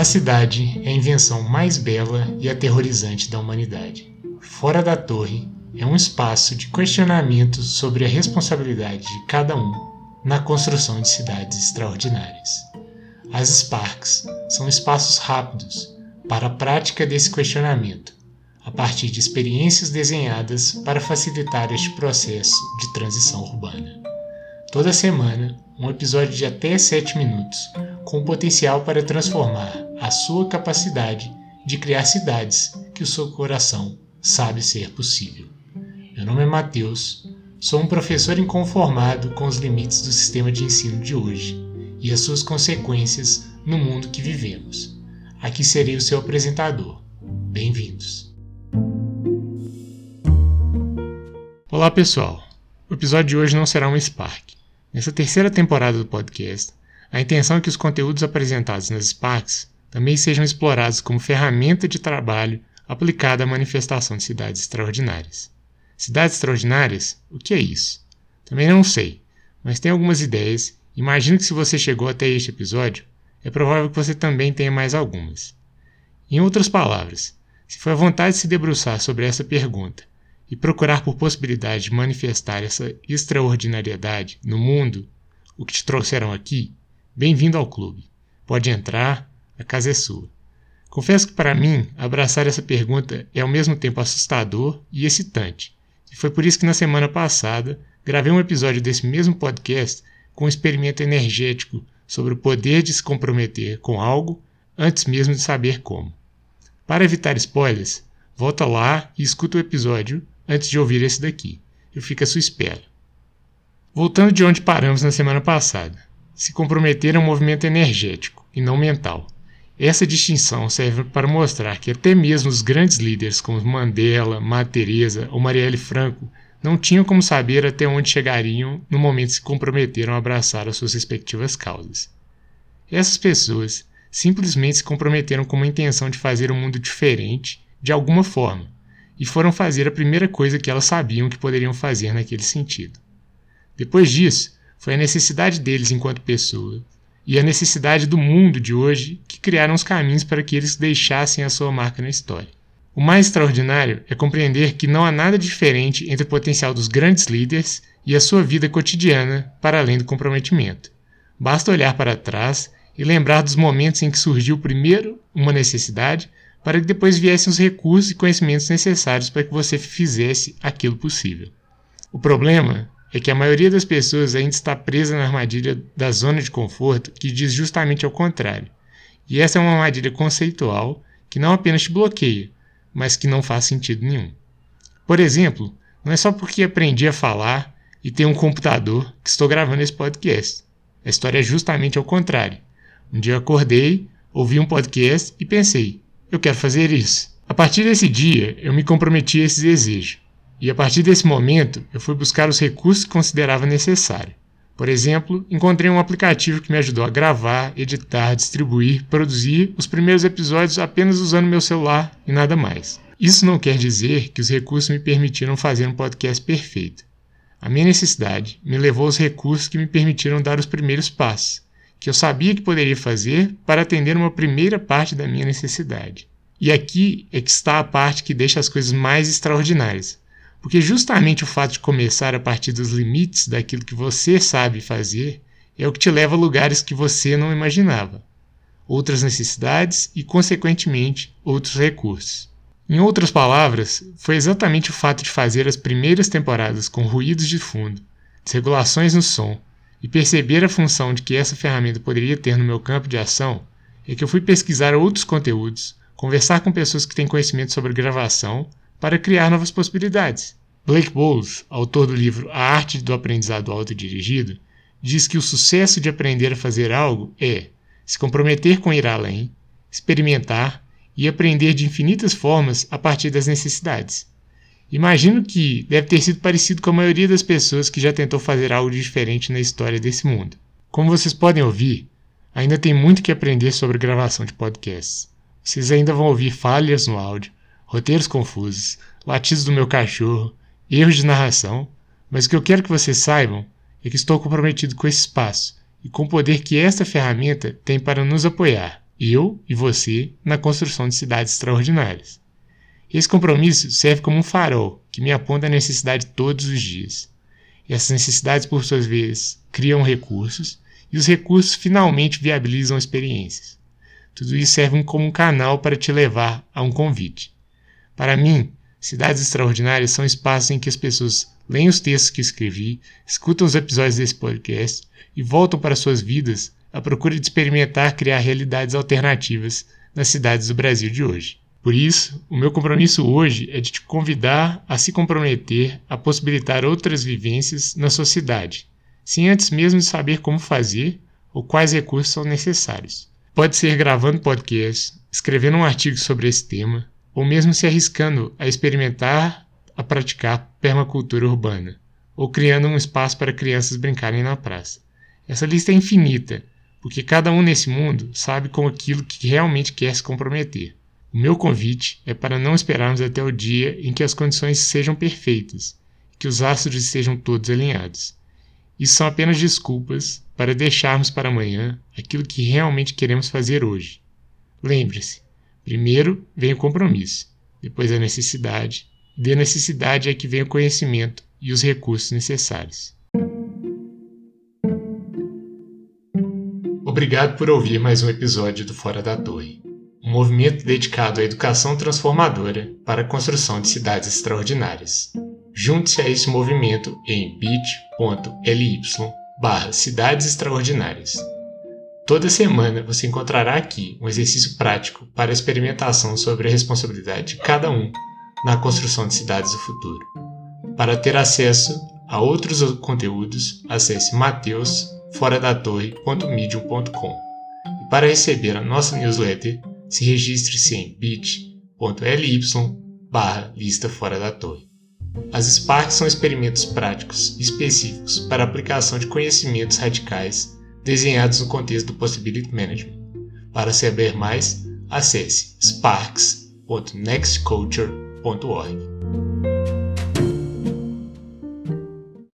A cidade é a invenção mais bela e aterrorizante da humanidade. Fora da torre é um espaço de questionamento sobre a responsabilidade de cada um na construção de cidades extraordinárias. As Sparks são espaços rápidos para a prática desse questionamento, a partir de experiências desenhadas para facilitar este processo de transição urbana. Toda semana, um episódio de até 7 minutos, com potencial para transformar a sua capacidade de criar cidades que o seu coração sabe ser possível. Meu nome é Matheus, sou um professor inconformado com os limites do sistema de ensino de hoje e as suas consequências no mundo que vivemos. Aqui serei o seu apresentador. Bem-vindos. Olá, pessoal. O episódio de hoje não será um Spark. Nessa terceira temporada do podcast, a intenção é que os conteúdos apresentados nas Sparks também sejam explorados como ferramenta de trabalho aplicada à manifestação de cidades extraordinárias. Cidades extraordinárias? O que é isso? Também não sei, mas tenho algumas ideias. Imagino que se você chegou até este episódio, é provável que você também tenha mais algumas. Em outras palavras, se foi a vontade de se debruçar sobre essa pergunta e procurar por possibilidade de manifestar essa extraordinariedade no mundo, o que te trouxeram aqui, bem-vindo ao clube. Pode entrar, a casa é sua. Confesso que para mim, abraçar essa pergunta é ao mesmo tempo assustador e excitante. E foi por isso que na semana passada gravei um episódio desse mesmo podcast com um experimento energético sobre o poder de se comprometer com algo antes mesmo de saber como. Para evitar spoilers, volta lá e escuta o episódio antes de ouvir esse daqui. Eu fico à sua espera. Voltando de onde paramos na semana passada, se comprometer é um movimento energético e não mental. Essa distinção serve para mostrar que até mesmo os grandes líderes como Mandela, Madre Teresa ou Marielle Franco não tinham como saber até onde chegariam no momento que se comprometeram a abraçar as suas respectivas causas. Essas pessoas simplesmente se comprometeram com uma intenção de fazer um mundo diferente de alguma forma, e foram fazer a primeira coisa que elas sabiam que poderiam fazer naquele sentido. Depois disso, foi a necessidade deles enquanto pessoas e a necessidade do mundo de hoje que criaram os caminhos para que eles deixassem a sua marca na história. O mais extraordinário é compreender que não há nada diferente entre o potencial dos grandes líderes e a sua vida cotidiana para além do comprometimento. Basta olhar para trás e lembrar dos momentos em que surgiu primeiro uma necessidade para que depois viessem os recursos e conhecimentos necessários para que você fizesse aquilo possível. O problema é que a maioria das pessoas ainda está presa na armadilha da zona de conforto que diz justamente ao contrário. E essa é uma armadilha conceitual que não apenas te bloqueia, mas que não faz sentido nenhum. Por exemplo, não é só porque aprendi a falar e tenho um computador que estou gravando esse podcast. A história é justamente ao contrário. Um dia acordei, ouvi um podcast e pensei: eu quero fazer isso. A partir desse dia, eu me comprometi a esse desejo. E a partir desse momento, eu fui buscar os recursos que considerava necessário. Por exemplo, encontrei um aplicativo que me ajudou a gravar, editar, distribuir, produzir os primeiros episódios apenas usando meu celular e nada mais. Isso não quer dizer que os recursos me permitiram fazer um podcast perfeito. A minha necessidade me levou aos recursos que me permitiram dar os primeiros passos que eu sabia que poderia fazer para atender uma primeira parte da minha necessidade. E aqui é que está a parte que deixa as coisas mais extraordinárias. Porque justamente o fato de começar a partir dos limites daquilo que você sabe fazer é o que te leva a lugares que você não imaginava, outras necessidades e, consequentemente, outros recursos. Em outras palavras, foi exatamente o fato de fazer as primeiras temporadas com ruídos de fundo, desregulações no som, e perceber a função de que essa ferramenta poderia ter no meu campo de ação, é que eu fui pesquisar outros conteúdos, conversar com pessoas que têm conhecimento sobre gravação, para criar novas possibilidades. Blake Bowles, autor do livro A Arte do Aprendizado Autodirigido, diz que o sucesso de aprender a fazer algo é se comprometer com ir além, experimentar e aprender de infinitas formas a partir das necessidades. Imagino que deve ter sido parecido com a maioria das pessoas que já tentou fazer algo diferente na história desse mundo. Como vocês podem ouvir, ainda tem muito que aprender sobre gravação de podcasts. Vocês ainda vão ouvir falhas no áudio, roteiros confusos, latidos do meu cachorro, erros de narração, mas o que eu quero que vocês saibam é que estou comprometido com esse espaço e com o poder que esta ferramenta tem para nos apoiar eu e você, na construção de cidades extraordinárias. Esse compromisso serve como um farol que me aponta a necessidade todos os dias. Essas necessidades, por suas vezes, criam recursos e os recursos finalmente viabilizam experiências. Tudo isso serve como um canal para te levar a um convite. Para mim, cidades extraordinárias são espaços em que as pessoas leem os textos que escrevi, escutam os episódios desse podcast e voltam para suas vidas à procura de experimentar criar realidades alternativas nas cidades do Brasil de hoje. Por isso, o meu compromisso hoje é de te convidar a se comprometer a possibilitar outras vivências na sua cidade, sem antes mesmo saber como fazer ou quais recursos são necessários. Pode ser gravando podcast, escrevendo um artigo sobre esse tema, ou mesmo se arriscando a experimentar a praticar permacultura urbana, ou criando um espaço para crianças brincarem na praça. Essa lista é infinita, porque cada um nesse mundo sabe com aquilo que realmente quer se comprometer. O meu convite é para não esperarmos até o dia em que as condições sejam perfeitas, que os astros estejam todos alinhados. Isso são apenas desculpas para deixarmos para amanhã aquilo que realmente queremos fazer hoje. Lembre-se: primeiro vem o compromisso, depois a necessidade, e da necessidade é que vem o conhecimento e os recursos necessários. Obrigado por ouvir mais um episódio do Fora da Torre, um movimento dedicado à educação transformadora para a construção de cidades extraordinárias. Junte-se a esse movimento em bit.ly barra Cidades Extraordinárias. Toda semana você encontrará aqui um exercício prático para experimentação sobre a responsabilidade de cada um na construção de cidades do futuro. Para ter acesso a outros conteúdos, acesse mateusforadatorre.medium.com. E para receber a nossa newsletter, se registre-se em bit.ly barra lista fora da torre. As Sparks são experimentos práticos específicos para aplicação de conhecimentos radicais desenhados no contexto do Possibility Management. Para saber mais, acesse sparks.nextculture.org.